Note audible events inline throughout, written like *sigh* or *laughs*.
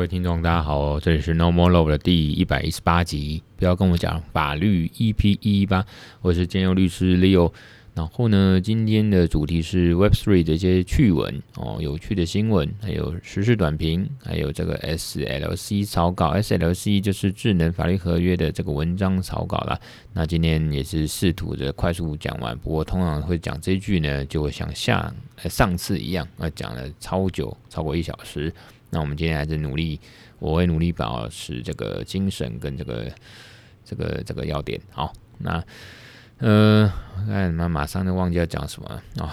各位听众，大家好，这里是 No More Love 的第一百一十八集，不要跟我讲法律 EP 一一八，我是兼佑律师 Leo。然后呢，今天的主题是 Web3 的一些趣闻哦，有趣的新闻，还有时事短评，还有这个 SLC 草稿，SLC 就是智能法律合约的这个文章草稿啦。那今天也是试图的快速讲完，不过通常会讲这句呢，就会像像上次一样，啊，讲了超久，超过一小时。那我们今天还是努力，我会努力保持这个精神跟这个这个这个要点。好，那。呃，那马上就忘记要讲什么啊？哦，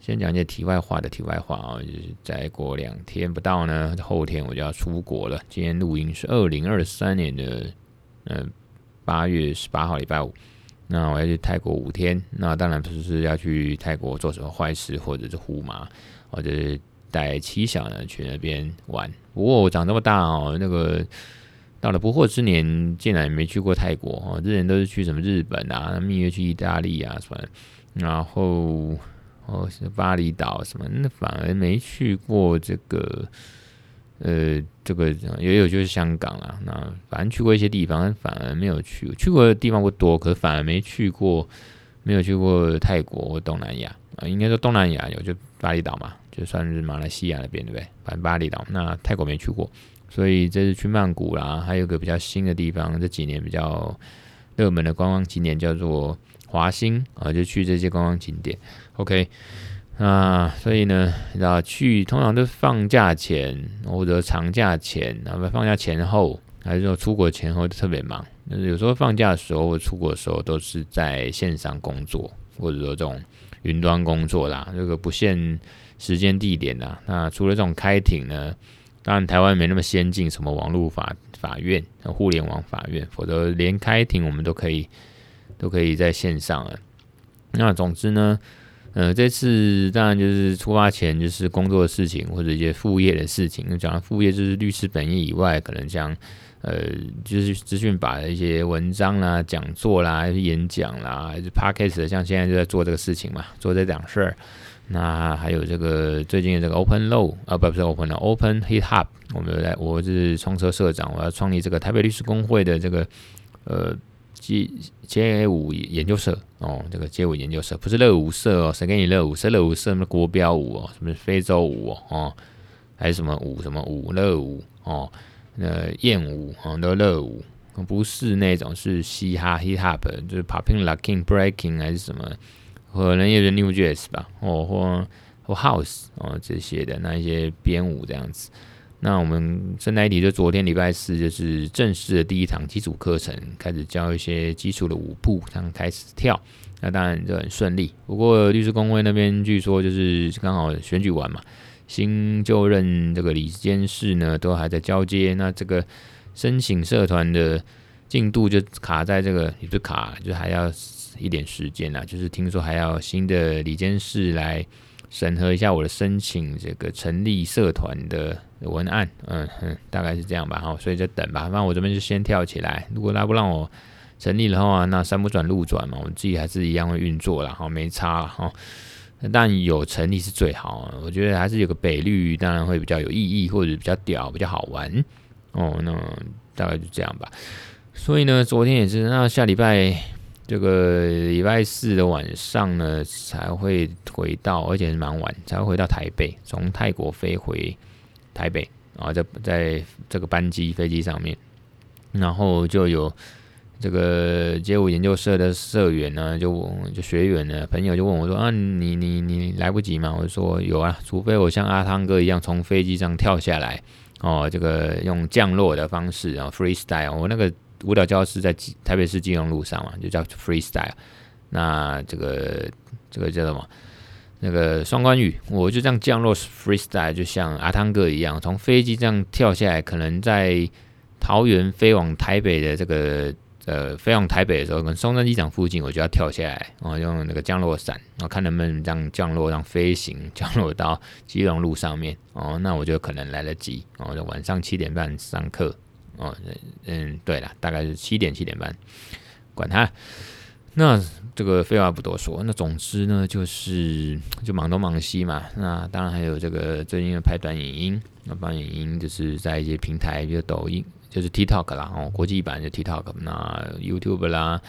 先讲一些题外话的题外话啊，就是再过两天不到呢，后天我就要出国了。今天录音是二零二三年的呃八月十八号礼拜五，那我要去泰国五天。那当然不是要去泰国做什么坏事，或者是呼麻，或者是带妻小呢去那边玩。不过我长这么大哦，那个。到了不惑之年，竟然没去过泰国哦，之前都是去什么日本啊，蜜月去意大利啊什么，然后哦是巴厘岛什么，那反而没去过这个，呃，这个也有就是香港啊，那反正去过一些地方，反而没有去，去过的地方不多，可反而没去过，没有去过泰国或东南亚啊，应该说东南亚有就巴厘岛嘛，就算是马来西亚那边对不对？反正巴厘岛，那泰国没去过。所以这次去曼谷啦，还有个比较新的地方，这几年比较热门的观光景点叫做华兴啊，就去这些观光景点。OK，啊，所以呢，你知道去通常都是放假前或者长假前，然后放假前后，还是说出国前后都特别忙。就是有时候放假的时候或出国的时候都是在线上工作，或者说这种云端工作啦，这个不限时间地点啦。那除了这种开庭呢？当然，台湾没那么先进，什么网络法法院、互联网法院，否则连开庭我们都可以都可以在线上了。那总之呢，呃，这次当然就是出发前就是工作的事情或者一些副业的事情。讲到副业就是律师本业以外，可能像呃，就是资讯法的一些文章啦、讲座啦、演讲啦，还是 Podcast，像现在就在做这个事情嘛，做这两事儿。那还有这个最近的这个 Open Low 啊，不不是 Open Law，Open Hit Hub，我们来，我是创车社长，我要创立这个台北律师公会的这个呃街街舞研究社哦，这个街舞研究社不是热舞社哦，谁给你热舞社？热舞社什么国标舞哦，什么非洲舞哦，哦还是什么舞什么舞热舞哦，那艳舞哦，都热舞，不是那种是嘻哈 Hip Hop，就是 Popping Locking Breaking 还是什么？可能也是 New Jazz 吧，哦，或或 House 哦这些的那一些编舞这样子。那我们顺带一提，就昨天礼拜四就是正式的第一堂基础课程，开始教一些基础的舞步，这样开始跳。那当然就很顺利。不过律师公会那边据说就是刚好选举完嘛，新就任这个理事监事呢都还在交接，那这个申请社团的进度就卡在这个，也不是卡，就还要。一点时间啦，就是听说还要新的理监事来审核一下我的申请，这个成立社团的文案，嗯哼，大概是这样吧，哈，所以就等吧，反正我这边就先跳起来。如果他不让我成立的话，那山不转路转嘛，我自己还是一样会运作啦，哈，没差了哈。但有成立是最好，我觉得还是有个北绿，当然会比较有意义，或者比较屌，比较好玩哦。那大概就这样吧。所以呢，昨天也是，那下礼拜。这个礼拜四的晚上呢，才会回到，而且是蛮晚，才会回到台北，从泰国飞回台北啊，在在这个班机飞机上面，然后就有这个街舞研究社的社员呢，就就学员呢，朋友就问我说啊，你你你来不及吗？我说有啊，除非我像阿汤哥一样从飞机上跳下来哦，这个用降落的方式啊，freestyle，我那个。舞蹈教室在台北市金融路上嘛，就叫 freestyle。那这个这个叫什么？那个双关语，我就这样降落 freestyle，就像阿汤哥一样，从飞机这样跳下来，可能在桃园飞往台北的这个呃飞往台北的时候，可能松山机场附近，我就要跳下来，然后用那个降落伞，然后看能不能这样降落，让飞行降落到基隆路上面。哦，那我就可能来得及。哦，就晚上七点半上课。哦，嗯，对了，大概是七点七点半，管他。那这个废话不多说，那总之呢，就是就忙东忙西嘛。那当然还有这个最近要拍短影音，那短影音就是在一些平台，比如抖音，就是 TikTok 啦，哦，国际版的 TikTok，那 YouTube 啦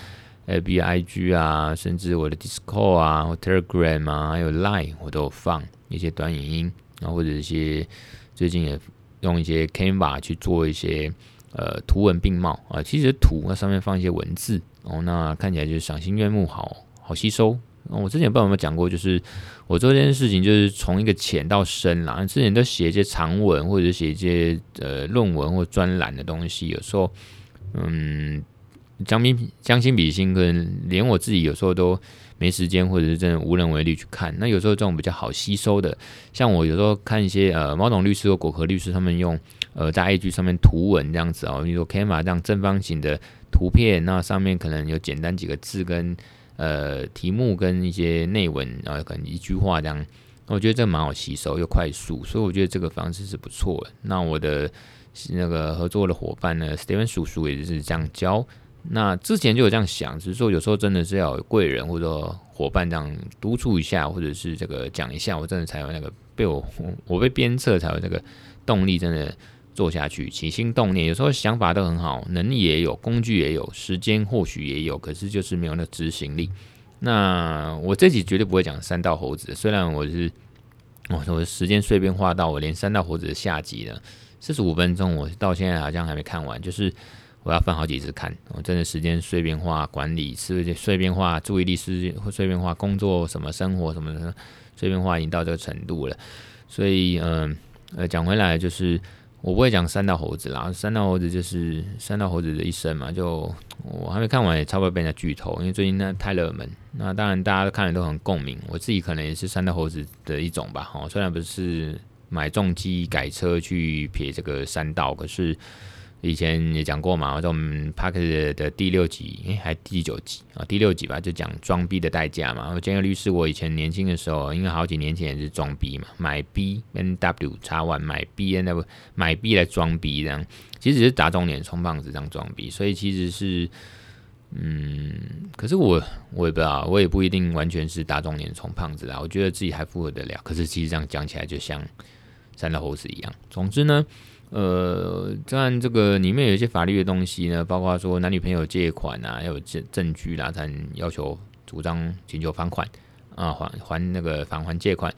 ，FB、IG 啊，甚至我的 Discord 啊，或 Telegram 啊，还有 Line，我都放一些短影音，然后或者一些最近也用一些 Canva 去做一些呃图文并茂啊，其实图那上面放一些文字。哦，那看起来就是赏心悦目，好好吸收。我之前不知道有没有讲过，就是我做这件事情，就是从一个浅到深啦。之前都写一些长文，或者写一些呃论文或专栏的东西，有时候嗯，将心将心比心，可能连我自己有时候都没时间，或者是真的无能为力去看。那有时候这种比较好吸收的，像我有时候看一些呃猫董律师或果壳律师他们用呃在 IG 上面图文这样子哦，比如说 Canva 这样正方形的。图片，那上面可能有简单几个字跟呃题目跟一些内文，然后可能一句话这样，我觉得这蛮好吸收又快速，所以我觉得这个方式是不错的。那我的那个合作的伙伴呢，Steven 叔叔也是这样教。那之前就有这样想，只是说有时候真的是要有贵人或者伙伴这样督促一下，或者是这个讲一下，我真的才有那个被我我被鞭策才有这个动力，真的。做下去，起心动念，有时候想法都很好，能力也有，工具也有，时间或许也有，可是就是没有那执行力。那我这集绝对不会讲三道猴子，虽然我是，我说我时间碎片化到我连三道猴子的下集了，四十五分钟，我到现在好像还没看完，就是我要分好几次看，我真的时间碎片化管理，是碎片化注意力是碎片化工作什么生活什么的碎片化已经到这个程度了，所以嗯呃讲回来就是。我不会讲山道猴子啦，山道猴子就是山道猴子的一生嘛，就我还没看完，也差不多被人家剧透，因为最近那太热门。那当然大家都看了都很共鸣，我自己可能也是山道猴子的一种吧。哦，虽然不是买重机改车去撇这个山道，可是。以前也讲过嘛，我在我们 Podcast 的第六集，诶、还第九集啊，第六集吧，就讲装逼的代价嘛。我兼个律师，我以前年轻的时候，因为好几年前也是装逼嘛，买 B N W 叉 One，买 B N W 买 B 来装逼这样，其实只是打肿脸充胖子这样装逼，所以其实是，嗯，可是我我也不知道，我也不一定完全是打肿脸充胖子啦，我觉得自己还符合得了，可是其实这样讲起来就像三道猴子一样。总之呢。呃，当然这个里面有一些法律的东西呢，包括说男女朋友借款啊，要有证证据啦，才能要求主张请求返款啊，还还那个返还借款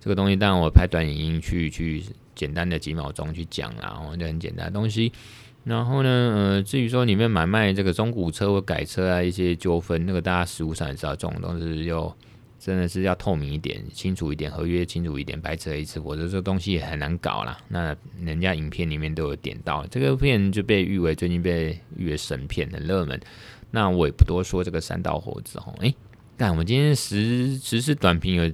这个东西。当然我拍短影音去去简单的几秒钟去讲啦，然后就很简单的东西。然后呢，呃，至于说里面买卖这个中古车或改车啊一些纠纷，那个大家实务上也知道，这种东西又。真的是要透明一点、清楚一点，合约清楚一点，白扯一次，否则这东西也很难搞啦。那人家影片里面都有点到，这个片就被誉为最近被誉为神片，很热门。那我也不多说这个三道猴子哦。诶，但我们今天时时事短评有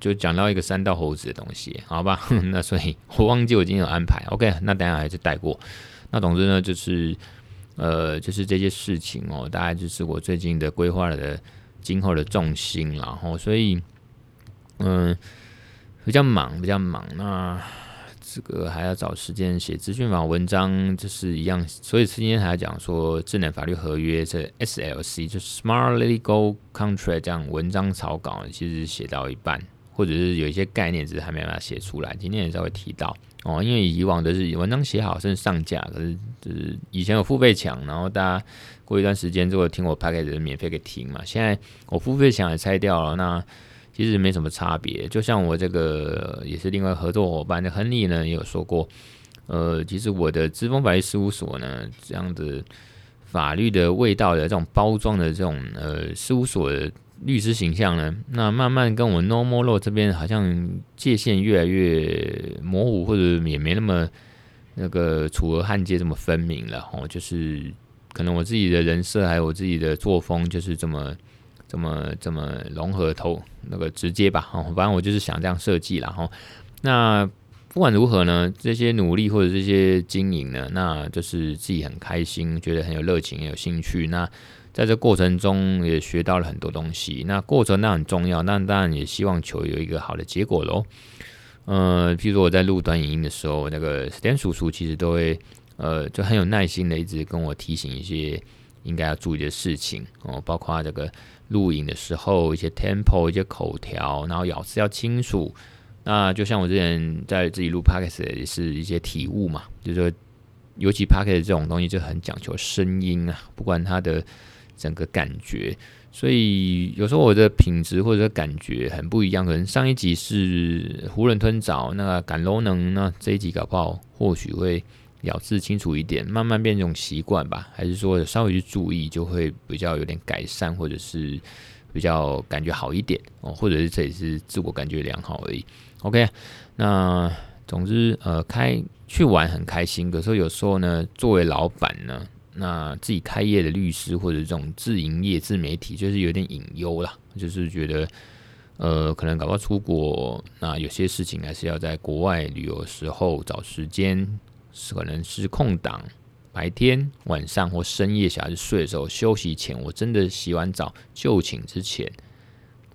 就讲到一个三道猴子的东西，好吧？*laughs* 那所以我忘记我今天有安排。OK，那等下还是带过。那总之呢，就是呃，就是这些事情哦，大概就是我最近的规划了的。今后的重心，然后所以，嗯，比较忙，比较忙。那这个还要找时间写资讯法文章，就是一样。所以今天还要讲说智能法律合约，这 SLC 就 Smart Legal Contract 这样文章草稿，其实写到一半，或者是有一些概念，只是还没办法写出来。今天也稍微提到哦，因为以往都是文章写好甚至上架，可是就是以前有付费墙，然后大家。过一段时间之后听我 podcast 免费给听嘛，现在我付费墙也拆掉了，那其实没什么差别。就像我这个也是另外合作伙伴的亨利呢，也有说过，呃，其实我的知风法律事务所呢，这样子法律的味道的这种包装的这种呃事务所律师形象呢，那慢慢跟我 Normal Law 这边好像界限越来越模糊，或者也没那么那个楚河汉界这么分明了哦，就是。可能我自己的人设还有我自己的作风就是这么、这么、这么融合透那个直接吧，哦，反正我就是想这样设计了哈。那不管如何呢，这些努力或者这些经营呢，那就是自己很开心，觉得很有热情、很有兴趣。那在这过程中也学到了很多东西。那过程那很重要，那当然也希望求有一个好的结果喽。呃，譬如说我在录短影音的时候，那个 Stan 叔叔其实都会。呃，就很有耐心的一直跟我提醒一些应该要注意的事情哦，包括这个录影的时候一些 tempo、一些口条，然后咬字要清楚。那就像我之前在自己录 podcast 也是一些体悟嘛，就是说，尤其 podcast 这种东西就很讲求声音啊，不管它的整个感觉，所以有时候我的品质或者感觉很不一样。可能上一集是囫囵吞枣，那赶楼能，那这一集搞不好或许会咬字清楚一点，慢慢变一种习惯吧，还是说稍微去注意就会比较有点改善，或者是比较感觉好一点哦，或者是这也是自我感觉良好而已。OK，那总之，呃，开去玩很开心。可是有时候呢，作为老板呢，那自己开业的律师或者这种自营业、自媒体，就是有点隐忧啦。就是觉得，呃，可能搞不好出国，那有些事情还是要在国外旅游时候找时间，可能是空档，白天、晚上或深夜小孩子睡的时候休息前，我真的洗完澡就寝之前。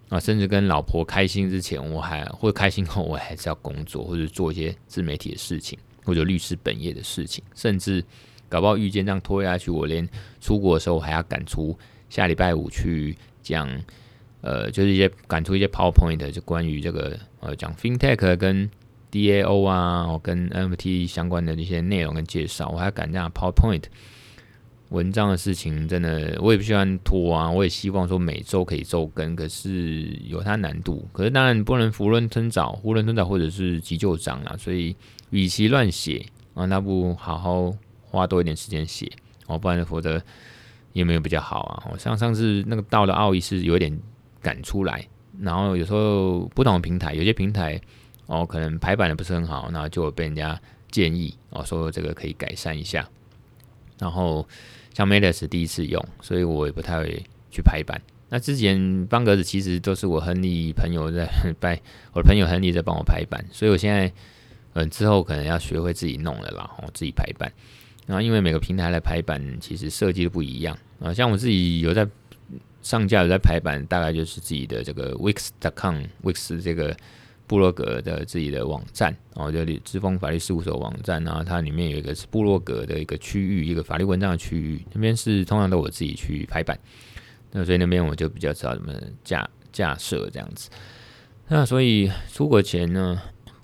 啊，甚至跟老婆开心之前，我还会开心后，*laughs* 我还是要工作或者做一些自媒体的事情，或者律师本业的事情，甚至搞不好遇见这样拖下去，我连出国的时候还要赶出下礼拜五去讲，呃，就是一些赶出一些 PowerPoint，就关于这个呃讲 FinTech 跟 DAO 啊，跟 NFT 相关的这些内容跟介绍，我还要赶这样 PowerPoint。文章的事情真的，我也不喜欢拖啊。我也希望说每周可以周更，可是有它难度。可是当然不能囫囵吞枣、囫囵吞枣或者是急就章啊。所以与其乱写啊，那不好好花多一点时间写哦，不然否则也没有比较好啊。像上次那个道的奥义是有点赶出来，然后有时候不同的平台，有些平台哦可能排版的不是很好，然后就被人家建议哦说这个可以改善一下，然后。像 Mailers 第一次用，所以我也不太会去排版。那之前方格子其实都是我亨利朋友在 *laughs* 拜，我的朋友亨利在帮我排版，所以我现在嗯之后可能要学会自己弄了啦，我自己排版。然后因为每个平台来排版其实设计都不一样啊，像我自己有在上架有在排版，大概就是自己的这个 Wix.com Wix 这个。部落格的自己的网站，哦，就知风法律事务所网站，然后它里面有一个是部落格的一个区域，一个法律文章的区域，那边是通常都我自己去排版，那所以那边我就比较知道怎么架架设这样子。那所以出国前呢，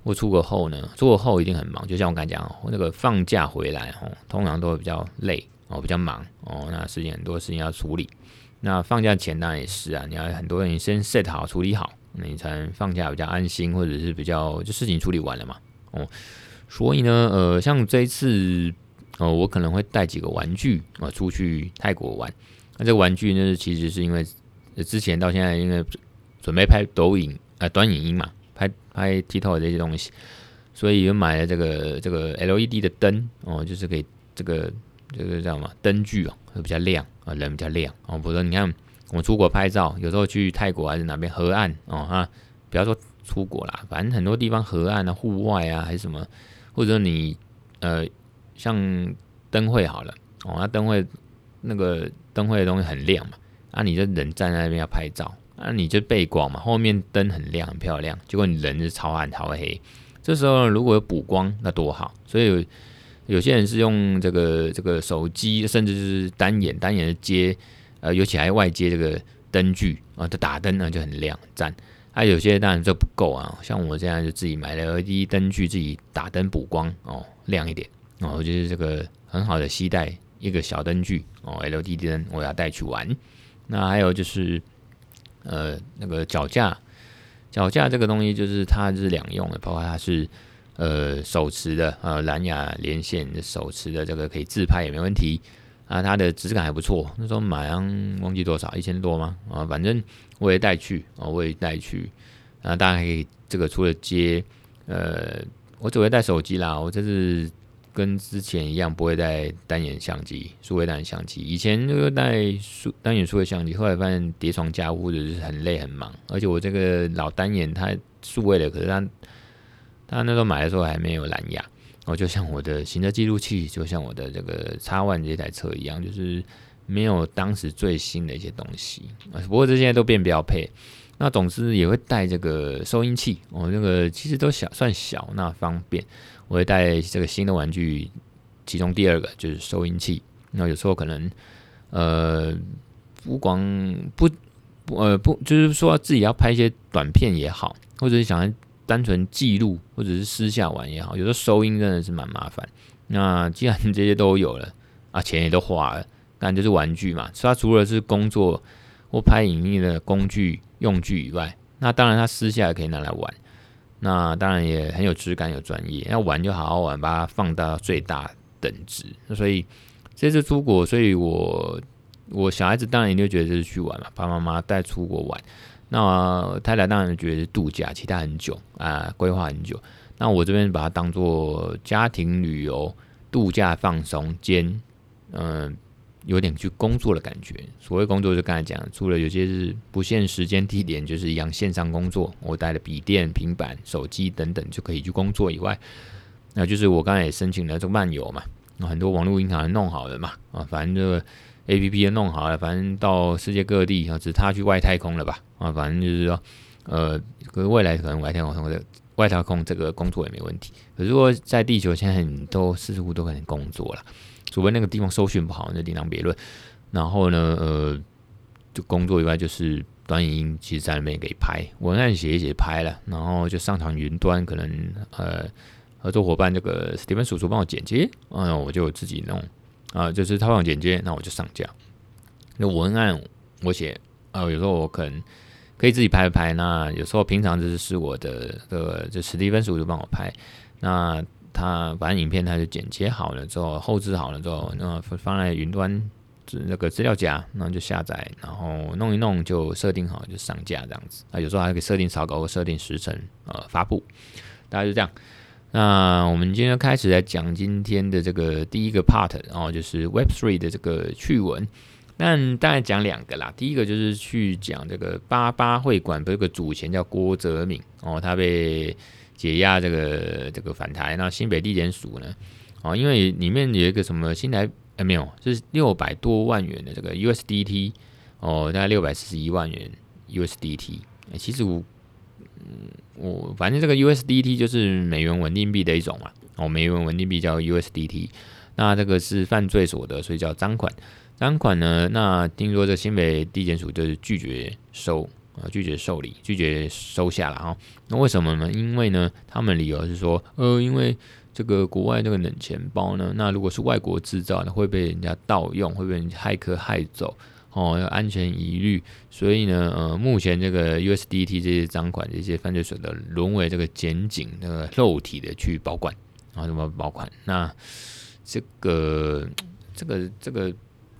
或出国后呢，出国后一定很忙，就像我刚才讲，那个放假回来哦，通常都会比较累哦，比较忙哦，那事情很多事情要处理。那放假前当然也是啊，你要很多人先 set 好处理好。你才能放假比较安心，或者是比较就事情处理完了嘛，哦，所以呢，呃，像这一次，哦，我可能会带几个玩具啊出去泰国玩。那这个玩具呢，其实是因为之前到现在，因为准备拍抖音啊短影音嘛，拍 TikTok 这些东西，所以又买了这个这个 LED 的灯哦，就是给这个这个叫什么灯具哦，会比较亮啊，人比较亮哦，否则你看。我出国拍照，有时候去泰国还是哪边河岸哦哈，不要说出国啦，反正很多地方河岸啊、户外啊还是什么，或者你呃像灯会好了哦，那灯会那个灯会的东西很亮嘛，啊你就人站在那边要拍照，啊你就背光嘛，后面灯很亮很漂亮，结果你人是超暗超黑，这时候如果有补光那多好，所以有，些人是用这个这个手机，甚至是单眼单眼的接。呃，尤其还外接这个灯具啊，这打灯呢就很亮，赞。啊，有些当然这不够啊，像我这样就自己买了 LED 灯具，自己打灯补光哦，亮一点哦。就是这个很好的携带一个小灯具哦，LED 灯我要带去玩。那还有就是呃那个脚架，脚架这个东西就是它是两用的，包括它是呃手持的呃蓝牙连线手持的，这个可以自拍也没问题。啊，它的质感还不错。那时候买啊忘记多少，一千多吗？啊，反正我也带去啊，我也带去。啊，大家可以这个除了接，呃，我只会带手机啦。我这次跟之前一样，不会带单眼相机，数位单眼相机。以前就带数单眼数位相机，后来发现叠床架屋或者是很累很忙。而且我这个老单眼它数位的，可是它它那时候买的时候还没有蓝牙。哦，就像我的行车记录器，就像我的这个 X1 这台车一样，就是没有当时最新的一些东西。不过这些都变标配。那总之也会带这个收音器，哦，那个其实都小，算小，那方便。我会带这个新的玩具，其中第二个就是收音器。那有时候可能呃，不光不不呃不，就是说自己要拍一些短片也好，或者是想要单纯记录，或者是私下玩也好，有时候收音真的是蛮麻烦。那既然这些都有了啊，钱也都花了，但就是玩具嘛。它除了是工作或拍影音的工具用具以外，那当然他私下也可以拿来玩。那当然也很有质感，有专业。要玩就好好玩，把它放大到最大等值。所以这次出国，所以我我小孩子当然也就觉得这是去玩嘛，爸爸妈妈带出国玩。那太太当然觉得是度假，期待很久啊，规划很久。那我这边把它当做家庭旅游、度假放松兼嗯。有点去工作的感觉。所谓工作，就刚才讲，除了有些是不限时间地点，就是一样线上工作，我带了笔电、平板、手机等等就可以去工作以外，那就是我刚才也申请了这个漫游嘛，很多网络银行弄好了嘛，啊，反正这个 APP 也弄好了，反正到世界各地啊，只差去外太空了吧，啊，反正就是说，呃，可是未来可能外太空或者外太空这个工作也没问题，可是如果在地球，现在很多似乎都可能工作了。除非那个地方搜寻不好，那另当别论。然后呢，呃，就工作以外，就是短影音，其实在那边给拍，文案写一写拍了，然后就上传云端，可能呃合作伙伴这个史蒂芬叔叔帮我剪接，嗯，我就自己弄啊、就是他帮我剪接，那我就上架。那文案我写啊、有时候我可能可以自己拍拍，那有时候平常就是是我的这个就史蒂芬叔叔帮我拍，那。他反正影片他就剪切好了之后，后置好了之后，那放在云端那个资料夹，然后就下载，然后弄一弄就设定好就上架这样子。啊，有时候还可以设定草稿或设定时程，呃，发布，大概就这样。那我们今天开始来讲今天的这个第一个 part，然后就是 Web Three 的这个趣闻。但大概讲两个啦，第一个就是去讲这个八八会馆有个主嫌叫郭泽敏哦，他被。解压这个这个反台，那新北地检署呢？哦，因为里面有一个什么新台哎没有，是六百多万元的这个 USDT 哦，大概六百四十一万元 USDT。其实我嗯我反正这个 USDT 就是美元稳定币的一种嘛。哦，美元稳定币叫 USDT，那这个是犯罪所得，所以叫赃款。赃款呢，那听说这新北地检署就是拒绝收。啊，拒绝受理，拒绝收下了哈。那为什么呢？因为呢，他们理由是说，呃，因为这个国外这个冷钱包呢，那如果是外国制造的，会被人家盗用，会被人家骇客骇走，哦，要安全疑虑。所以呢，呃，目前这个 USDT 这些赃款，这些犯罪所得，沦为这个检警那个肉体的去保管啊，怎么保管？那这个，这个，这个。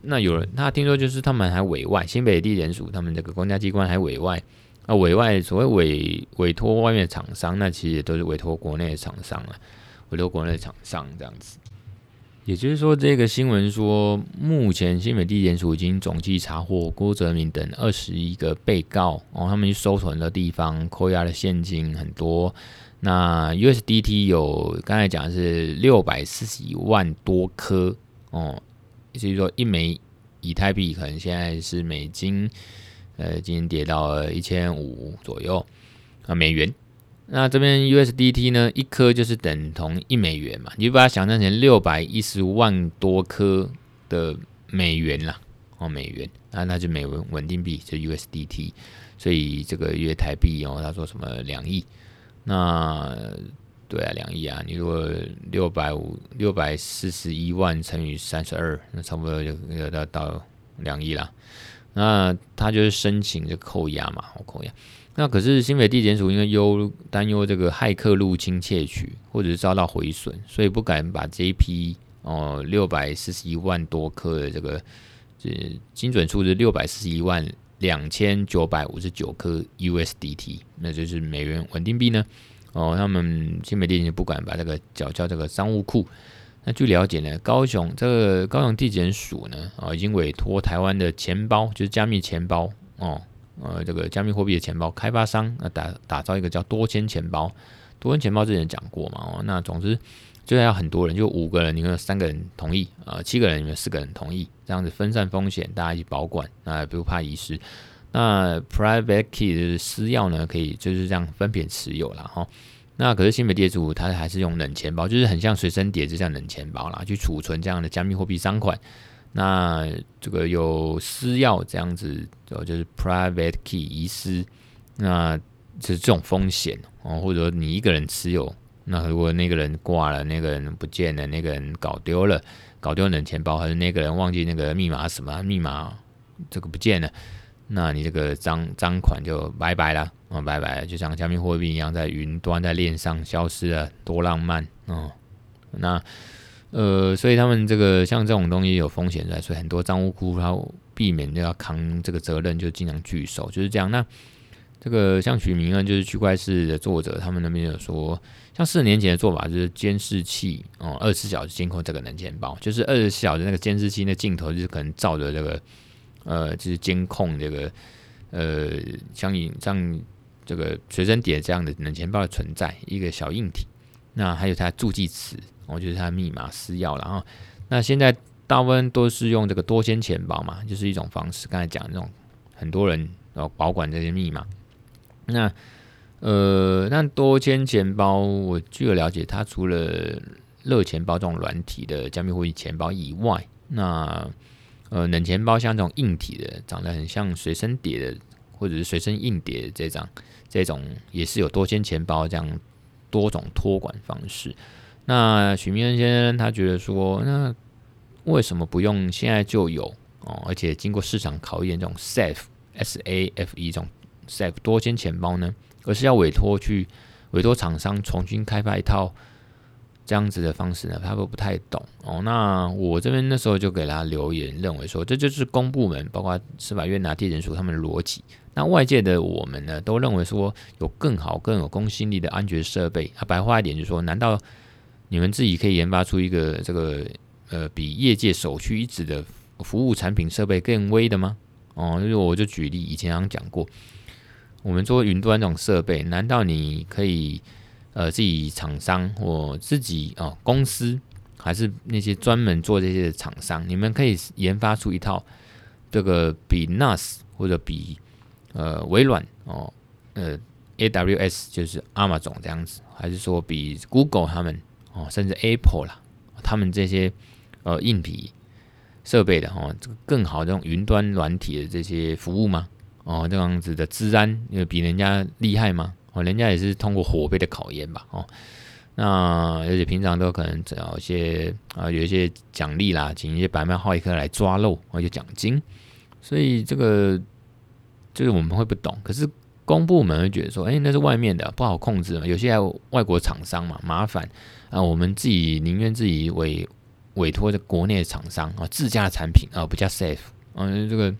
那有人，他听说就是他们还委外新北地检署，他们这个公家机关还委外啊，委外所谓委委托外面厂商，那其实也都是委托国内的厂商啊，委托国内厂商这样子。也就是说，这个新闻说，目前新北地检署已经总计查获郭泽明等二十一个被告哦，他们去收存的地方扣押的现金很多，那 USDT 有刚才讲的是六百四十一万多颗哦。所以说，一枚以太币可能现在是美金，呃，今天跌到了一千五左右啊美元。那这边 USDT 呢，一颗就是等同一美元嘛，你就把它想象成六百一十万多颗的美元啦，哦，美元，那那就美文稳定币，就 USDT。所以这个约台币哦，他说什么两亿，那。对啊，两亿啊！你如果六百五六百四十一万乘以三十二，那差不多就要到到两亿啦。那他就是申请这扣押嘛，扣押。那可是新北地检署因为忧担忧这个骇客入侵窃取，或者是遭到毁损，所以不敢把这一批哦六百四十一万多颗的这个，这精准数字六百四十一万两千九百五十九颗 USDT，那就是美元稳定币呢。哦，他们新北地检不敢把这个缴交这个赃物库。那据了解呢，高雄这个高雄地检署呢，啊，已经委托台湾的钱包，就是加密钱包，哦，呃，这个加密货币的钱包开发商，啊，打打造一个叫多签钱包。多签钱包之前讲过嘛，哦，那总之就要很多人，就五个人，你们有三个人同意，啊，七个人，你们四个人同意，这样子分散风险，大家一起保管，啊，不怕遗失。那 private key 就是私钥呢，可以就是这样分别持有了哈。那可是新美地检署它还是用冷钱包，就是很像随身碟，就像冷钱包啦，去储存这样的加密货币赃款。那这个有私钥这样子，就是 private key 遗失，那就是这种风险哦，或者你一个人持有，那如果那个人挂了，那个人不见了，那个人搞丢了，搞丢冷钱包，还是那个人忘记那个密码什么密码，这个不见了。那你这个赃赃款就拜拜了，哦，拜拜，就像加密货币一样，在云端在链上消失了，多浪漫哦。那呃，所以他们这个像这种东西有风险在，所以很多账户库它避免就要扛这个责任，就尽量拒收，就是这样。那这个像许明恩就是区块势的作者，他们那边有说，像四年前的做法就是监视器哦，二十四小时监控这个冷钱包，就是二十四小时那个监视器那镜头就是可能照着这个。呃，就是监控这个，呃，像像这个随身碟这样的冷钱包的存在，一个小硬体，那还有它助记词，我觉得它密码私钥了啊。那现在大部分都是用这个多签钱包嘛，就是一种方式。刚才讲的那种很多人要保管这些密码。那呃，那多签钱包，我据我了解，它除了热钱包这种软体的加密货币钱包以外，那呃，冷钱包像这种硬体的，长得很像随身碟的，或者是随身硬碟的这张，这种也是有多签钱包这样多种托管方式。那许明恩先生他觉得说，那为什么不用现在就有哦，而且经过市场考验这种 Safe S A F E 这种 Safe 多签钱包呢？而是要委托去委托厂商重新开发一套？这样子的方式呢，他都不太懂哦。那我这边那时候就给他留言，认为说这就是公部门，包括司法院拿地人数他们的逻辑。那外界的我们呢，都认为说有更好、更有公信力的安全设备。啊，白话一点就是说，难道你们自己可以研发出一个这个呃比业界首屈一指的服务产品设备更威的吗？哦，因为我就举例，以前好像讲过，我们做云端这种设备，难道你可以？呃，自己厂商或自己哦公司，还是那些专门做这些的厂商，你们可以研发出一套这个比 NAS 或者比呃微软哦呃 AWS 就是 Amazon 这样子，还是说比 Google 他们哦，甚至 Apple 啦，他们这些呃硬体设备的哦，这个更好这种云端软体的这些服务吗？哦，这样子的治安有比人家厉害吗？哦，人家也是通过火杯的考验吧，哦，那而且平常都可能找一些啊，有一些奖励啦，请一些白帽骇客来抓漏，或者奖金，所以这个就是我们会不懂，可是公部门会觉得说，哎，那是外面的不好控制嘛，有些还有外国厂商嘛，麻烦。啊，我们自己宁愿自己委委托的国内的厂商啊，自家的产品啊，比较 safe，嗯，这个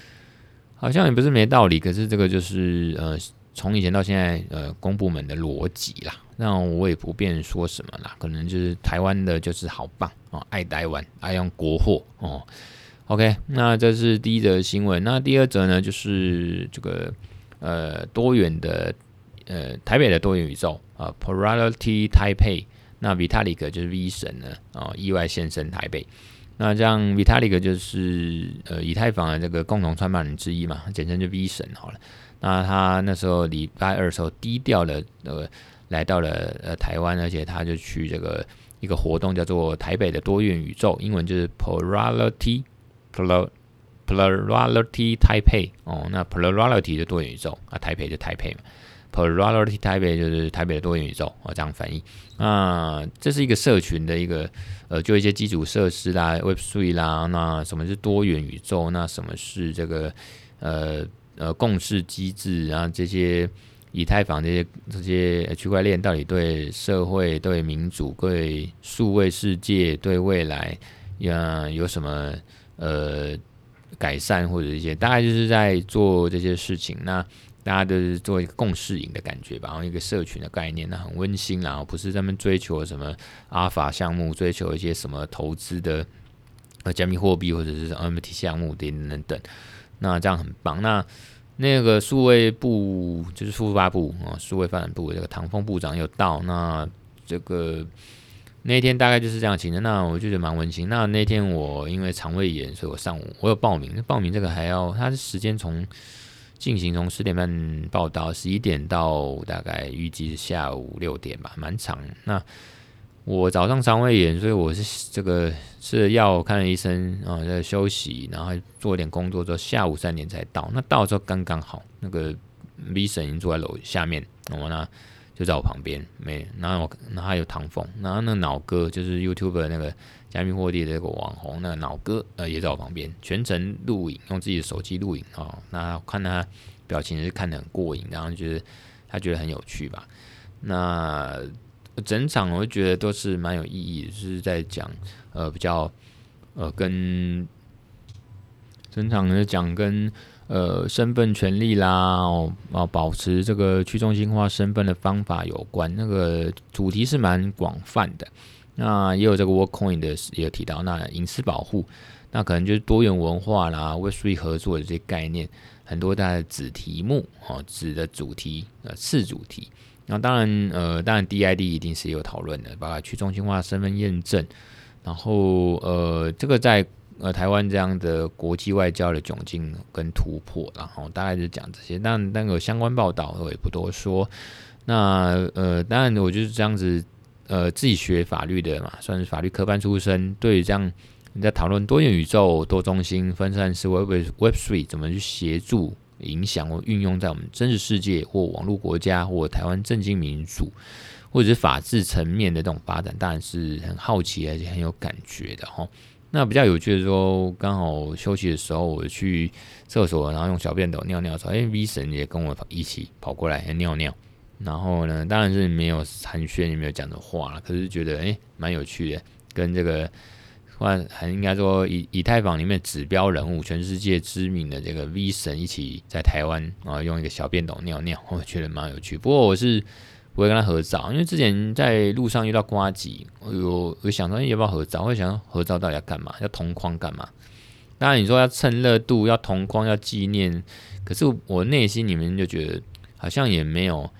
*tsk* 好像也不是没道理，可是这个就是呃。从以前到现在，呃，公部门的逻辑啦，那我也不便说什么啦，可能就是台湾的就是好棒哦，爱台湾，爱用国货哦。OK，那这是第一则新闻。那第二则呢，就是这个呃多元的呃台北的多元宇宙啊，Polarity Taipei。那 Vitalik 就是 V 神呢啊，意外现身台北。那这样 Vitalik 就是呃以太坊的这个共同创办人之一嘛，简称就 V 神好了。那他那时候礼拜二的时候低调的呃来到了呃台湾，而且他就去这个一个活动叫做台北的多元宇宙，英文就是 Plurality Plurality Taipei 哦，那 Plurality 的多元宇宙啊，台北就台北嘛，Plurality 台北就是台北的多元宇宙哦，这样翻译。那这是一个社群的一个呃，就一些基础设施啦，Web three 啦，那什么是多元宇宙？那什么是这个呃？呃，共识机制，然后这些以太坊这些这些区块链到底对社会、对民主、对数位世界、对未来呀有什么呃改善或者一些，大概就是在做这些事情。那大家都是做一个共识营的感觉吧，然后一个社群的概念，那很温馨，然后不是在那边追求什么阿尔法项目，追求一些什么投资的呃加密货币或者是 M T 项目等等等。那这样很棒。那那个数位部就是数发部啊，数位发展部这个唐凤部长有到。那这个那天大概就是这样情的。那我就觉得蛮温馨。那那天我因为肠胃炎，所以我上午我有报名。报名这个还要，它的时间从进行从十点半报到十一点到大概预计是下午六点吧，蛮长。那我早上肠胃炎，所以我是这个吃了药，看了医生啊，在休息，然后做一点工作之后，下午三点才到。那到的时候刚刚好，那个 V 神已经坐在楼下面，我呢就在我旁边，没，然后我，然后还有唐凤，然后那个脑哥就是 YouTube 那个加密货币的这个网红，那个脑哥呃也在我旁边，全程录影，用自己的手机录影啊。那看他表情是看得很过瘾，然后觉得他觉得很有趣吧。那整场我觉得都是蛮有意义的，就是在讲呃比较呃跟整场的讲跟呃身份权利啦哦啊保持这个去中心化身份的方法有关，那个主题是蛮广泛的。那也有这个 Workcoin 的也有提到，那隐私保护，那可能就是多元文化啦，Web3 合作的这些概念，很多大的子题目哦，子的主题呃次主题。那当然，呃，当然，DID 一定是有讨论的，包括去中心化身份验证，然后，呃，这个在呃台湾这样的国际外交的窘境跟突破，然后大概就讲这些。但但有相关报道，我也不多说。那呃，当然，我就是这样子，呃，自己学法律的嘛，算是法律科班出身，对于这样你在讨论多元宇宙、多中心、分散式 Web Web Three 怎么去协助。影响或运用在我们真实世界或网络国家或台湾政经民主，或者是法治层面的这种发展，当然是很好奇而且很有感觉的哈。那比较有趣的说，刚好休息的时候，我去厕所，然后用小便斗尿尿的时候，哎，V 神也跟我一起跑过来尿尿。然后呢，当然是没有寒暄，也没有讲的话了，可是觉得哎，蛮有趣的，跟这个。还还应该说以以太坊里面指标人物，全世界知名的这个 V 神一起在台湾啊用一个小便斗尿尿，*laughs* 我觉得蛮有趣。不过我是不会跟他合照，因为之前在路上遇到瓜吉，我有我想说要不要合照，我想合照到底要干嘛？要同框干嘛？当然你说要蹭热度，要同框，要纪念，可是我内心里面就觉得好像也没有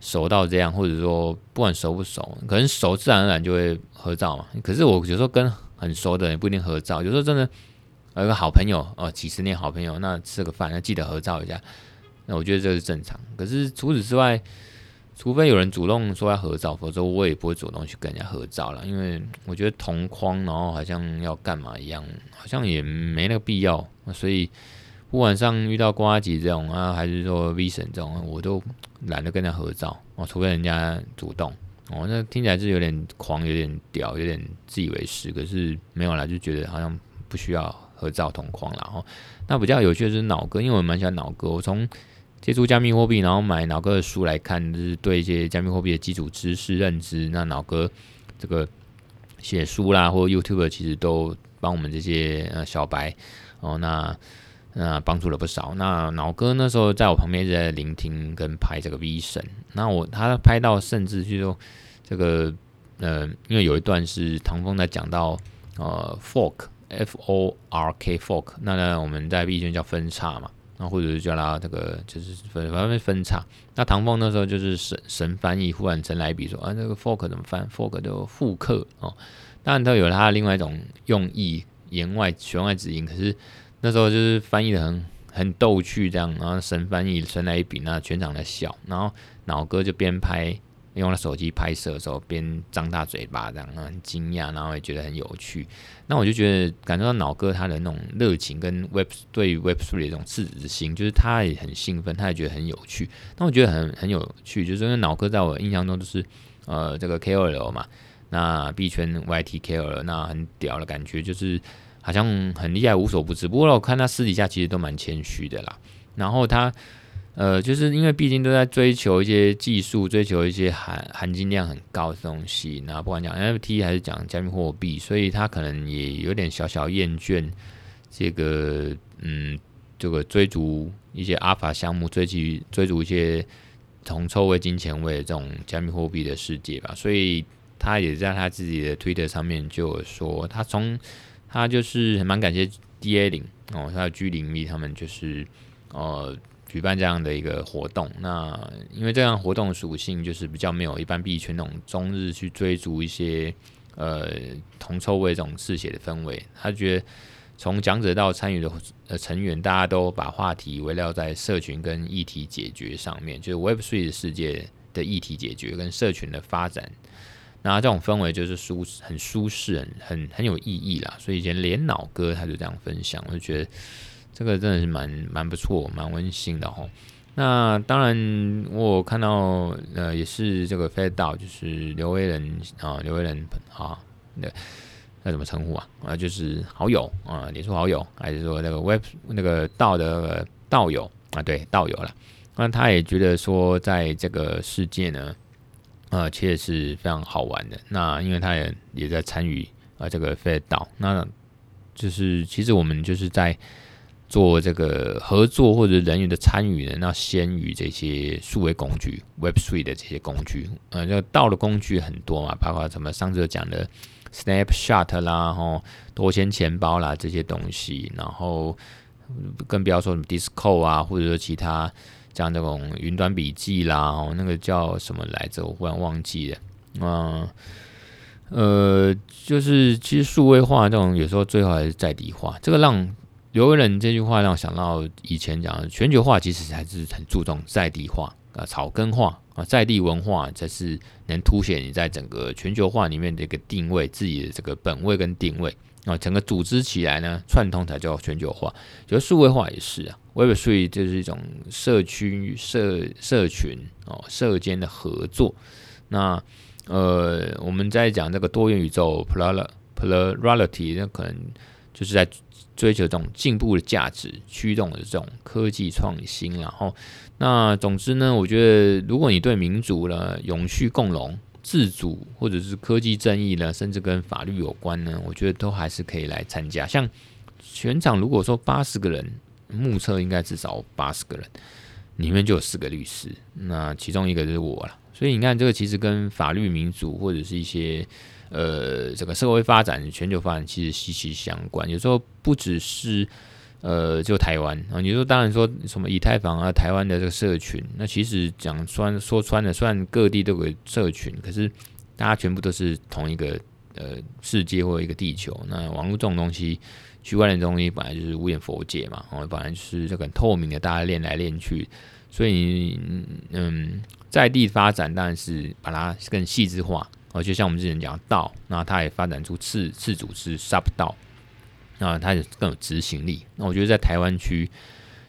熟到这样，或者说不管熟不熟，可能熟自然而然就会合照嘛。可是我有时候跟很熟的人也不一定合照，有时候真的有个好朋友哦，几十年好朋友，那吃个饭，那记得合照一下。那我觉得这是正常。可是除此之外，除非有人主动说要合照，否则我也不会主动去跟人家合照了。因为我觉得同框，然后好像要干嘛一样，好像也没那个必要。所以不管上遇到瓜吉这种啊，还是说 V 神这种，我都懒得跟人家合照哦，除非人家主动。哦，那听起来是有点狂，有点屌，有点自以为是。可是没有啦，就觉得好像不需要合照同框了。哦，那比较有趣的是脑哥，因为我蛮喜欢脑哥。我从接触加密货币，然后买脑哥的书来看，就是对一些加密货币的基础知识认知。那脑哥这个写书啦，或 YouTube 其实都帮我们这些呃小白哦，那。那帮助了不少。那脑哥那时候在我旁边一直在聆听跟拍这个 V 神。那我他拍到甚至就说这个呃，因为有一段是唐风在讲到呃 fork f o r k fork，那呢我们在币圈叫分叉嘛，那或者是叫他这个就是分反正分叉。那唐风那时候就是神神翻译，忽然神来比说啊，这个 fork 怎么翻？fork 就复刻哦。当然都有他另外一种用意，言外弦外之音，可是。那时候就是翻译的很很逗趣，这样，然后神翻译神来一笔，那全场在笑，然后脑哥就边拍，用了手机拍摄的时候边张大嘴巴，这样，很惊讶，然后也觉得很有趣。那我就觉得感受到脑哥他的那种热情跟 Web 对 Web Three 的这种赤子之心，就是他也很兴奋，他也觉得很有趣。那我觉得很很有趣，就是因为脑哥在我印象中就是呃这个 KOL 嘛，那币圈 YT KOL，那很屌的感觉就是。好像很厉害，无所不知。不过我看他私底下其实都蛮谦虚的啦。然后他，呃，就是因为毕竟都在追求一些技术，追求一些含含金量很高的东西。那不管讲 NFT 还是讲加密货币，所以他可能也有点小小厌倦这个，嗯，这个追逐一些阿法项目，追求追逐一些铜臭味、金钱味的这种加密货币的世界吧。所以他也在他自己的推特上面就有说，他从他就是蛮感谢 DA 零哦，他的 G 零 V 他们就是呃举办这样的一个活动。那因为这样活动属性就是比较没有一般币圈那种终日去追逐一些呃铜臭味这种嗜血的氛围。他觉得从讲者到参与的呃成员，大家都把话题围绕在社群跟议题解决上面，就是 Web Three 的世界的议题解决跟社群的发展。那这种氛围就是舒很舒适，很很很有意义啦。所以以前连脑哥他就这样分享，我就觉得这个真的是蛮蛮不错，蛮温馨的吼。那当然，我看到呃也是这个 Fed DAO，就是刘威仁啊，刘威仁啊，那那怎么称呼啊？啊，就是好友啊，脸书好友，还是说那个 Web 那个道的道友啊？对，道友了。那他也觉得说，在这个世界呢，啊，其实是非常好玩的。那因为他也也在参与啊这个 Fed DAO，那就是其实我们就是在。做这个合作或者人员的参与呢，那先于这些数位工具 Web Three 的这些工具，呃，就到的工具很多嘛，包括什么上次讲的 Snapshot 啦，吼，多钱钱包啦这些东西，然后更不要说什么 Discord 啊，或者说其他像这种云端笔记啦，哦，那个叫什么来着，我忽然忘记了，嗯，呃，就是其实数位化这种有时候最后还是在地化，这个让。刘文人这句话让我想到以前讲的全球化，其实还是很注重在地化啊、草根化啊、在地文化，才是能凸显你在整个全球化里面的一个定位，自己的这个本位跟定位啊，整个组织起来呢，串通才叫全球化。就数位化也是啊，Web Three 就是一种社区、社社群哦、社间的合作。那呃，我们在讲这个多元宇宙 （Plurality），那可能就是在。追求这种进步的价值驱动的这种科技创新，然后那总之呢，我觉得如果你对民主呢、永续共荣、自主或者是科技正义呢，甚至跟法律有关呢，我觉得都还是可以来参加。像全场如果说八十个人，目测应该至少八十个人，里面就有四个律师，那其中一个就是我了。所以你看，这个其实跟法律、民主或者是一些。呃，这个社会发展、全球发展其实息息相关。有时候不只是呃，就台湾啊，你说当然说什么以太坊啊，台湾的这个社群，那其实讲穿说穿了，虽然各地都有社群，可是大家全部都是同一个呃世界或一个地球。那网络这种东西，区块链这东西本来就是无眼佛界嘛，哦，本来就是这个透明的，大家练来练去，所以嗯，在地发展当然是把它更细致化。哦，就像我们之前讲道，那它也发展出次次组织 Sub 道，啊，它也更有执行力。那我觉得在台湾区、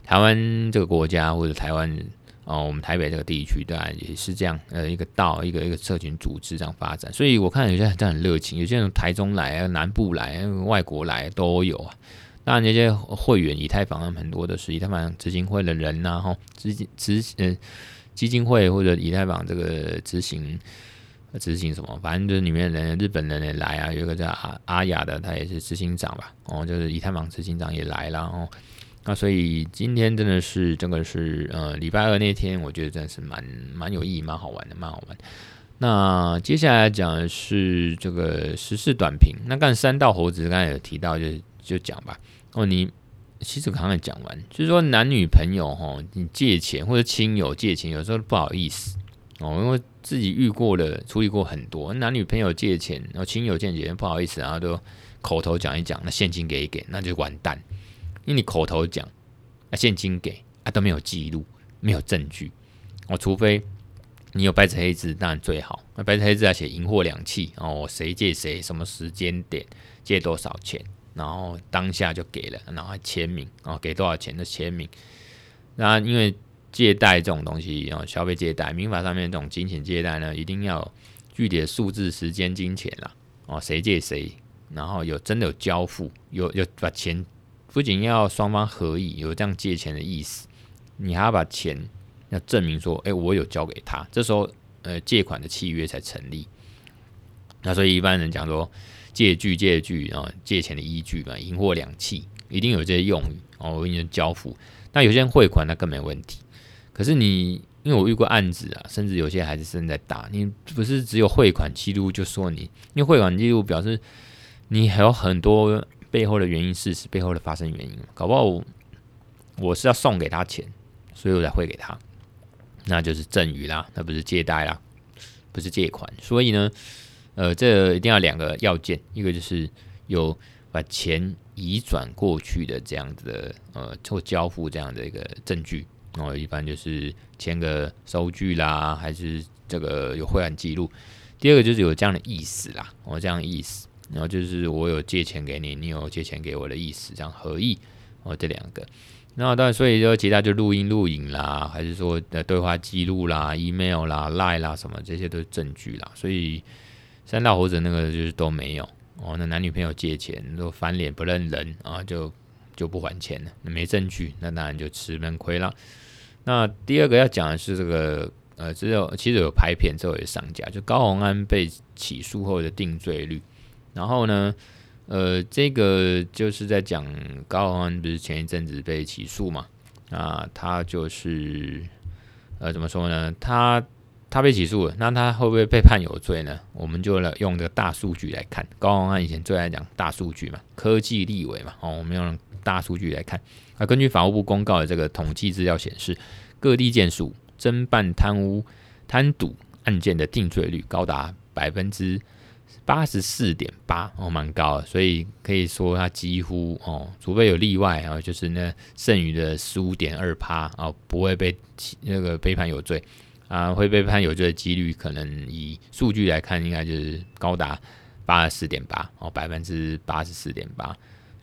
台湾这个国家或者台湾哦，我们台北这个地区，当然也是这样，呃，一个道，一个一个社群组织这样发展。所以我看有些人真的很热情，有些人台中来、南部来、外国来都有啊。当然，那些会员以太坊很多的是以太坊执行会的人呐，哈，执执呃基金会或者以太坊这个执行。执行什么？反正就是里面人，日本人也来啊，有一个叫阿阿雅的，他也是执行长吧。哦，就是以太坊执行长也来了哦。那所以今天真的是这个是呃礼拜二那天，我觉得真的是蛮蛮有意义、蛮好玩的，蛮好玩。那接下来讲的是这个时事短评。那刚才山道猴子刚才有提到就，就就讲吧。哦，你其实刚刚讲完，就是说男女朋友哈，你借钱或者亲友借钱，有时候不好意思。哦，因为自己遇过了，处理过很多男女朋友借钱，然后亲友借钱，不好意思，然后都口头讲一讲，那现金给一给，那就完蛋。因为你口头讲，那现金给啊都没有记录，没有证据。哦，除非你有白纸黑字，当然最好。那白纸黑字要写银货两讫哦，谁借谁，什么时间点借多少钱，然后当下就给了，然后签名，哦，给多少钱的签名。那因为。借贷这种东西，然后消费借贷，民法上面这种金钱借贷呢，一定要具体的数字、时间、金钱啦，哦，谁借谁，然后有真的有交付，有有把钱，不仅要双方合意，有这样借钱的意思，你还要把钱要证明说，哎，我有交给他，这时候呃借款的契约才成立。那所以一般人讲说借据、借据啊，借钱的依据嘛，银货两讫，一定有这些用语哦，我跟你交付。那有些人汇款那更没问题。可是你，因为我遇过案子啊，甚至有些孩子正在打，你不是只有汇款记录就说你，因为汇款记录表示你还有很多背后的原因事实，背后的发生原因，搞不好我，是要送给他钱，所以我才汇给他，那就是赠与啦，那不是借贷啦，不是借款，所以呢，呃，这一定要两个要件，一个就是有把钱移转过去的这样子的，呃，做交付这样的一个证据。哦，一般就是签个收据啦，还是这个有汇款记录。第二个就是有这样的意思啦，哦，这样意思，然后就是我有借钱给你，你有借钱给我的意思，这样合意哦，这两个。那当然，所以说其他就录音录影啦，还是说的对话记录啦、email 啦、line 啦什么，这些都是证据啦。所以三道猴子那个就是都没有哦。那男女朋友借钱都翻脸不认人啊，就就不还钱了，那没证据，那当然就吃闷亏了。那第二个要讲的是这个呃，只有其实有拍片之后也上架，就高洪安被起诉后的定罪率，然后呢？呃，这个就是在讲高洪安不是前一阵子被起诉嘛？啊，他就是呃，怎么说呢？他他被起诉了，那他会不会被判有罪呢？我们就来用这个大数据来看。高洪安以前最爱讲大数据嘛，科技立委嘛，哦，我们用大数据来看。啊，根据法务部公告的这个统计资料显示，各地建署侦办贪污贪赌案件的定罪率高达百分之。八十四点八哦，蛮高的，所以可以说它几乎哦，除非有例外啊，就是那剩余的十五点二趴啊，不会被那个被判有罪啊，会被判有罪的几率，可能以数据来看，应该就是高达八十四点八哦，百分之八十四点八，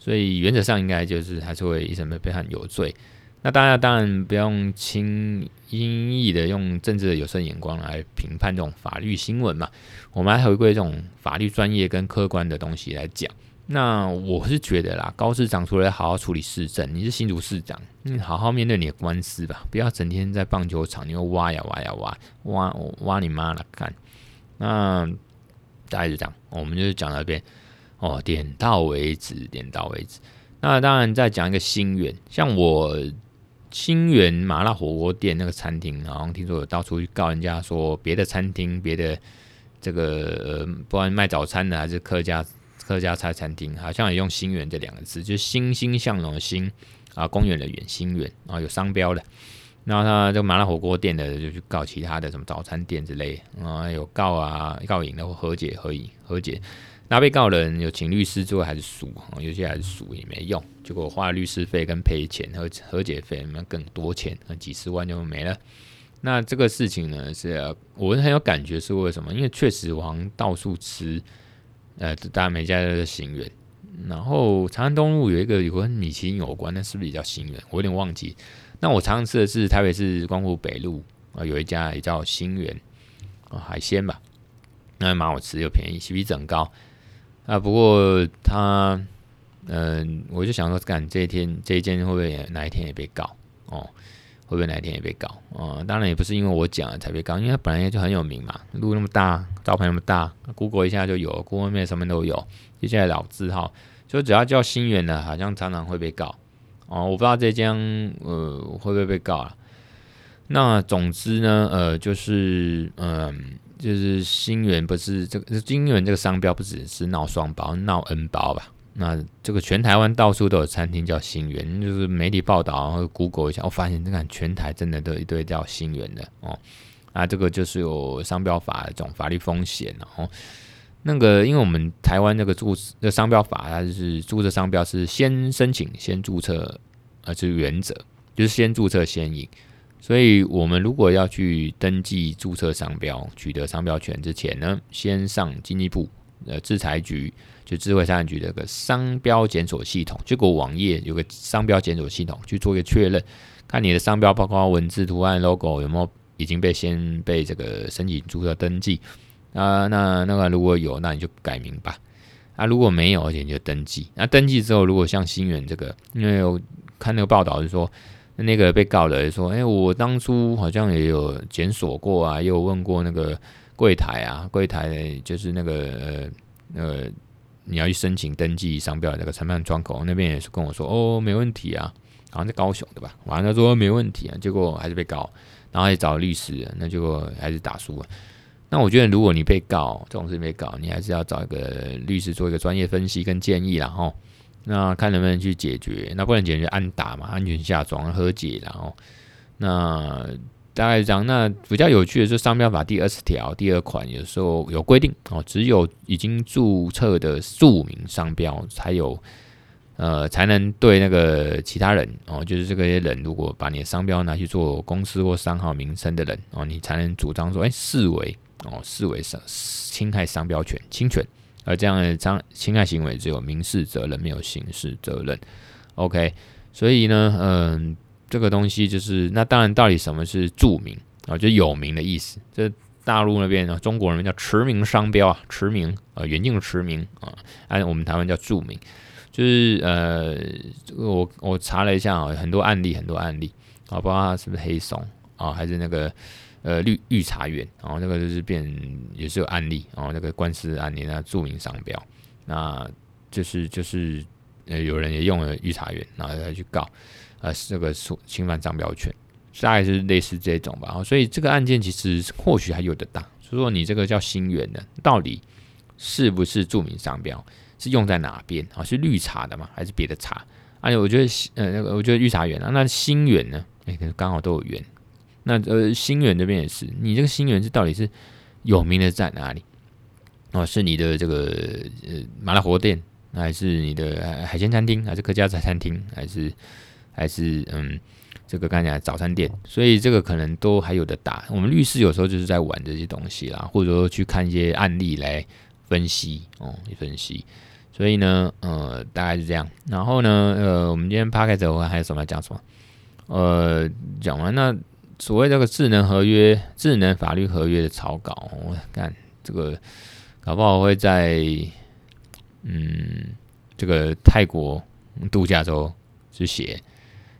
所以原则上应该就是还是会一审被判有罪。那大家当然不用轻易的用政治的有色眼光来评判这种法律新闻嘛，我们来回归这种法律专业跟客观的东西来讲。那我是觉得啦，高市长除了好好处理市政，你是新竹市长，你好好面对你的官司吧，不要整天在棒球场，你又挖呀挖呀挖，挖挖你妈了干。那大概就这样，我们就讲到这边哦，点到为止，点到为止。那当然再讲一个心愿，像我。新源麻辣火锅店那个餐厅，好像听说有到处去告人家说别的餐厅、别的这个呃，不管卖早餐的还是客家客家菜餐厅，好像也用“新源”这两个字，就是欣欣向荣的“欣”啊，公园的“园”，新源啊，有商标的。然后他这个麻辣火锅店的就去告其他的什么早餐店之类啊，有告啊，告赢的或和解，和议和解。那被告人有请律师，做还是输，有些还是输也没用，结果花律师费跟赔钱和和解费，那更多钱，那几十万就没了。那这个事情呢，是我很有感觉，是为什么？因为确实我好像到处吃，呃，大家每家都是新源。然后长安东路有一个有跟米其林有关，那是不是也叫新源？我有点忘记。那我常常吃的是台北市光复北路啊，有一家也叫新源啊，海鲜吧，那蛮好吃又便宜，CP 值很高。啊，不过他，嗯、我就想说，干这一天这一间会不会哪一天也被告哦？会不会哪一天也被告？哦，当然也不是因为我讲了才被告，因为他本来就很有名嘛，路那么大，招牌那么大，Google 一下就有，Google 面上面都有，接下来老字号，就只要叫新源的，好像常常会被告哦。我不知道这间呃会不会被告了。那总之呢，呃，就是嗯。就是新源不是这个新源这个商标不只是闹双包闹 N 包吧？那这个全台湾到处都有餐厅叫新源，就是媒体报道然后 Google 一下，我发现你看全台真的都一堆叫新源的哦。啊，这个就是有商标法的这种法律风险，哦那个因为我们台湾这个注这商标法，它就是注册商标是先申请先注册，呃，这是原则，就是先注册先赢。所以，我们如果要去登记注册商标、取得商标权之前呢，先上经济部呃制裁局，就智慧财产局的个商标检索系统，结果网页有个商标检索系统去做一个确认，看你的商标包括文字、图案、logo 有没有已经被先被这个申请注册登记啊？那那个如果有，那你就改名吧。啊，如果没有，而且你就登记。那登记之后，如果像新源这个，因为我看那个报道是说。那个被告的说：“哎、我当初好像也有检索过啊，也有问过那个柜台啊，柜台就是那个呃呃，你要去申请登记商标的那个承办窗口那边也是跟我说，哦，没问题啊，好像在高雄的吧？完了说没问题啊，结果还是被告，然后也找律师，那结果还是打输了。那我觉得，如果你被告这种事被告，你还是要找一个律师做一个专业分析跟建议，然后。”那看能不能去解决，那不能解决按打嘛，安全下庄和解，然后那大概这样。那比较有趣的是商标法第二十条第二款，有时候有规定哦，只有已经注册的著名商标才有呃才能对那个其他人哦，就是这个些人如果把你的商标拿去做公司或商号名称的人哦，你才能主张说，哎，视为哦视为伤侵害商标权侵权，而这样的伤侵害行为只有民事责任，没有刑事责任。OK，所以呢，嗯，这个东西就是那当然，到底什么是著名啊？就有名的意思。这大陆那边啊，中国人叫驰名商标啊，驰名啊，远近驰名啊，按我们台湾叫著名。就是呃，我我查了一下啊，很多案例，很多案例啊，包括它是不是黑松啊，还是那个呃绿绿茶园，然后那个就是变也是有案例然后，那个官司案例那著名商标，那就是就是呃有人也用了绿茶园，然后再去告呃这个侵犯商标权，大概是类似这种吧。所以这个案件其实或许还有的打，所以说你这个叫新源的，到底是不是著名商标？是用在哪边啊？是绿茶的吗？还是别的茶？哎、且，我觉得呃，那个我觉得绿茶园啊，那新源呢？哎，刚好都有缘。那呃，新源这边也是，你这个新源是到底是有名的在哪里？哦，是你的这个呃麻辣火锅店，还是你的海鲜餐厅，还是客家菜餐厅，还是还是嗯这个刚才讲早餐店？所以这个可能都还有的打。我们律师有时候就是在玩这些东西啦，或者说去看一些案例来分析哦，分析。所以呢，呃，大概是这样。然后呢，呃，我们今天 podcast 我还有什么要讲什么？呃，讲完那所谓这个智能合约、智能法律合约的草稿，我看这个搞不好会在嗯这个泰国度假州去写。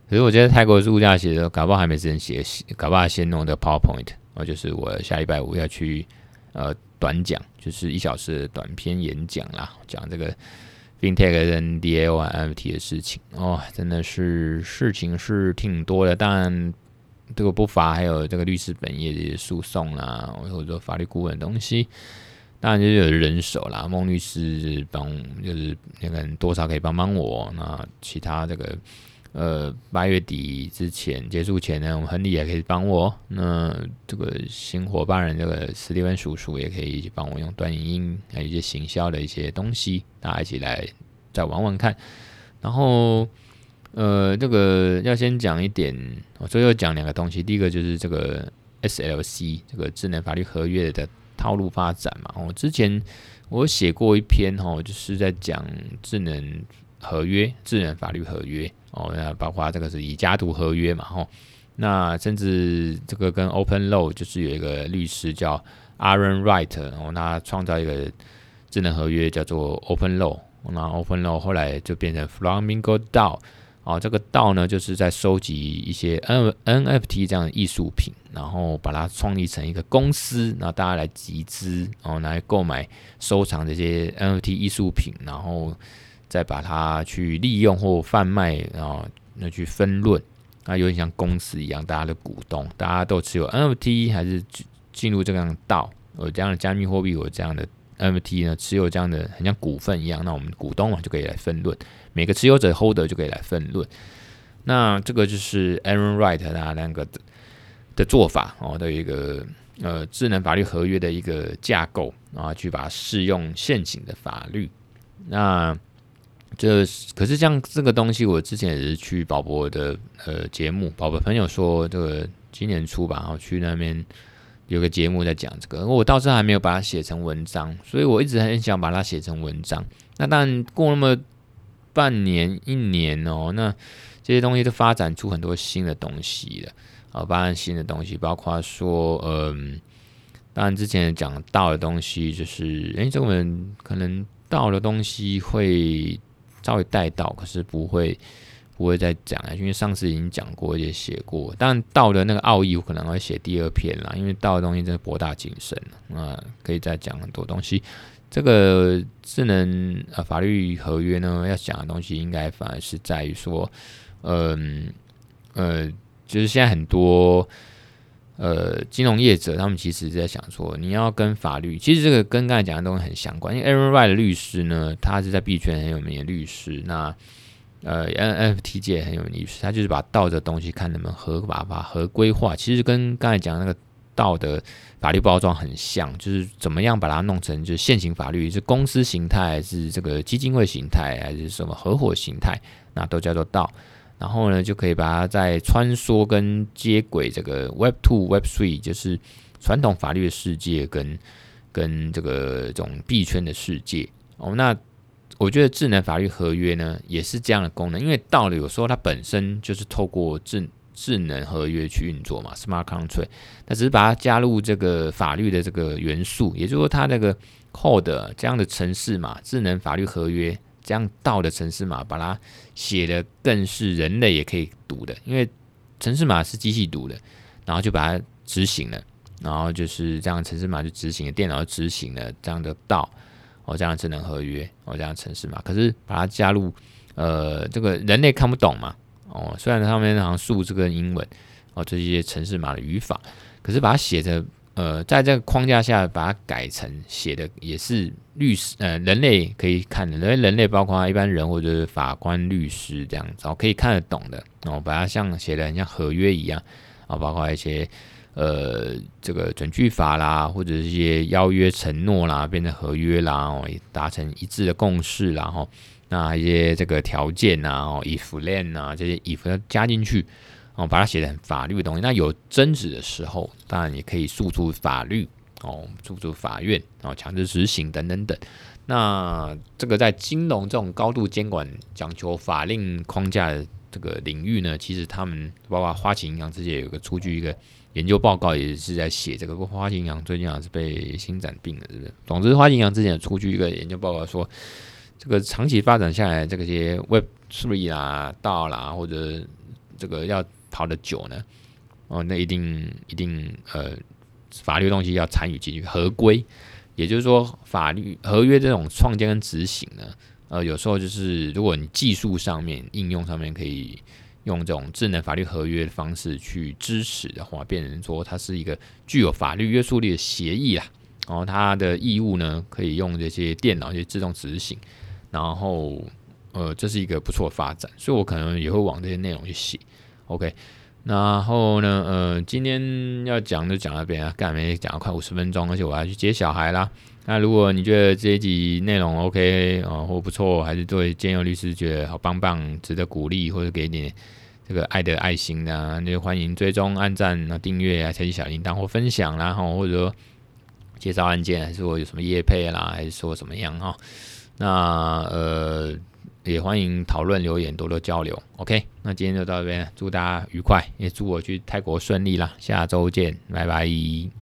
可是我觉得泰国度假写的，搞不好还没时间写，搞不好先弄的 PowerPoint。哦，就是我下礼拜五要去呃。短讲就是一小时的短篇演讲啦，讲这个 FinTech 跟 DAO NFT 的事情哦，真的是事情是挺多的。但，这个不乏还有这个律师本业的诉讼啦，或者说法律顾问的东西。当然就是有人手啦，孟律师帮就是那个多少可以帮帮我。那其他这个。呃，八月底之前结束前呢，我们亨利也可以帮我。那这个新伙伴人，这个史蒂文叔叔也可以一起帮我用短影音，还有一些行销的一些东西，大家一起来再玩玩看。然后，呃，这个要先讲一点，我最后讲两个东西。第一个就是这个 SLC 这个智能法律合约的套路发展嘛。我之前我写过一篇哈，就是在讲智能合约、智能法律合约。哦，那包括这个是以家图合约嘛，吼，那甚至这个跟 Open Law 就是有一个律师叫 Aaron Wright，然后他创造一个智能合约叫做 Open Law，那 Open Law 后来就变成 Flamingo DAO，哦，这个道呢就是在收集一些 N NFT 这样的艺术品，然后把它创立成一个公司，然后大家来集资，然后来购买收藏这些 NFT 艺术品，然后。再把它去利用或贩卖，然后那去分润，那有点像公司一样，大家的股东，大家都持有 NFT，还是进入这样的道，有这样的加密货币，有这样的 NFT 呢，持有这样的很像股份一样，那我们股东嘛就可以来分论，每个持有者 holder 就可以来分论。那这个就是 Aaron Wright 他那个的，做法哦，的一个呃智能法律合约的一个架构，然后去把它适用现行的法律，那。这可是像这个东西，我之前也是去宝博的呃节目，宝博朋友说这个今年初吧，然后去那边有个节目在讲这个，我到时候还没有把它写成文章，所以我一直很想把它写成文章。那但过那么半年一年哦，那这些东西都发展出很多新的东西了啊，发展新的东西，包括说嗯，当然之前讲到的东西就是，哎，这个人可能到的东西会。稍微带到，可是不会不会再讲了，因为上次已经讲过也写过。但道的那个奥义，我可能会写第二篇啦，因为道的东西真的博大精深啊，可以再讲很多东西。这个智能呃法律合约呢，要讲的东西应该反而是在于说，嗯呃，就是现在很多。呃，金融业者他们其实在想说，你要跟法律，其实这个跟刚才讲的东西很相关。因为 Aaron Wright 的律师呢，他是在币圈很有名的律师，那呃 NFT 界很有名的律师，他就是把道的东西看能不能合法化、合规化。其实跟刚才讲的那个道的法律包装很像，就是怎么样把它弄成就是现行法律，是公司形态，还是这个基金会形态，还是什么合伙形态，那都叫做道。然后呢，就可以把它再穿梭跟接轨这个 Web Two、Web Three，就是传统法律的世界跟跟这个这种币圈的世界哦。那我觉得智能法律合约呢，也是这样的功能，因为道理有时候它本身就是透过智智能合约去运作嘛，smart contract，它只是把它加入这个法律的这个元素，也就是说它那个 code 这样的程式码，智能法律合约这样道的程式码，把它写的更是人类也可以读的，因为程式码是机器读的，然后就把它执行了，然后就是这样程式码就执行了，电脑执行了这样的道。哦，这样智能合约，哦，这样程式嘛，可是把它加入，呃，这个人类看不懂嘛，哦，虽然上面好像数字跟英文，哦，这些程式码的语法，可是把它写的，呃，在这个框架下把它改成写的也是律师，呃，人类可以看的，因为人类包括一般人或者是法官、律师这样子，哦，可以看得懂的，哦，把它像写的很像合约一样，啊，包括一些。呃，这个准据法啦，或者是一些邀约承诺啦，变成合约啦，哦，达成一致的共识啦，哈，那一些这个条件呐，哦，if then 呐，这些 if 要加进去，哦，把它写的很法律的东西。那有争执的时候，当然也可以诉诸法律，哦，诉诸法院，哦，强制执行等等等。那这个在金融这种高度监管、讲求法令框架的这个领域呢，其实他们包括花旗银行之前有个出具一个。研究报告也是在写这个，花旗银行最近好像是被心展病了，是不是？总之，花旗银行之前出具一个研究报告说，这个长期发展下来，这个些 Web Three 啦、道啦，或者这个要跑得久呢，哦，那一定一定呃，法律东西要参与进去合规，也就是说，法律合约这种创建跟执行呢，呃，有时候就是如果你技术上面应用上面可以。用这种智能法律合约的方式去支持的话，变成说它是一个具有法律约束力的协议啦。然后它的义务呢，可以用这些电脑去自动执行。然后，呃，这是一个不错的发展，所以我可能也会往这些内容去写。OK，然后呢，呃，今天要讲就讲到这边啊，干没讲了快五十分钟，而且我要去接小孩啦。那如果你觉得这一集内容 OK 啊、呃，或不错，还是对建佑律师觉得好棒棒，值得鼓励，或者给点这个爱的爱心啊，那就欢迎追踪、按赞、啊订阅啊，开启小铃铛或分享啦，哈，或者说介绍案件，还是说有什么业配啦，还是说怎么样哈？那呃，也欢迎讨论留言，多多交流。OK，那今天就到这边，祝大家愉快，也祝我去泰国顺利啦，下周见，拜拜。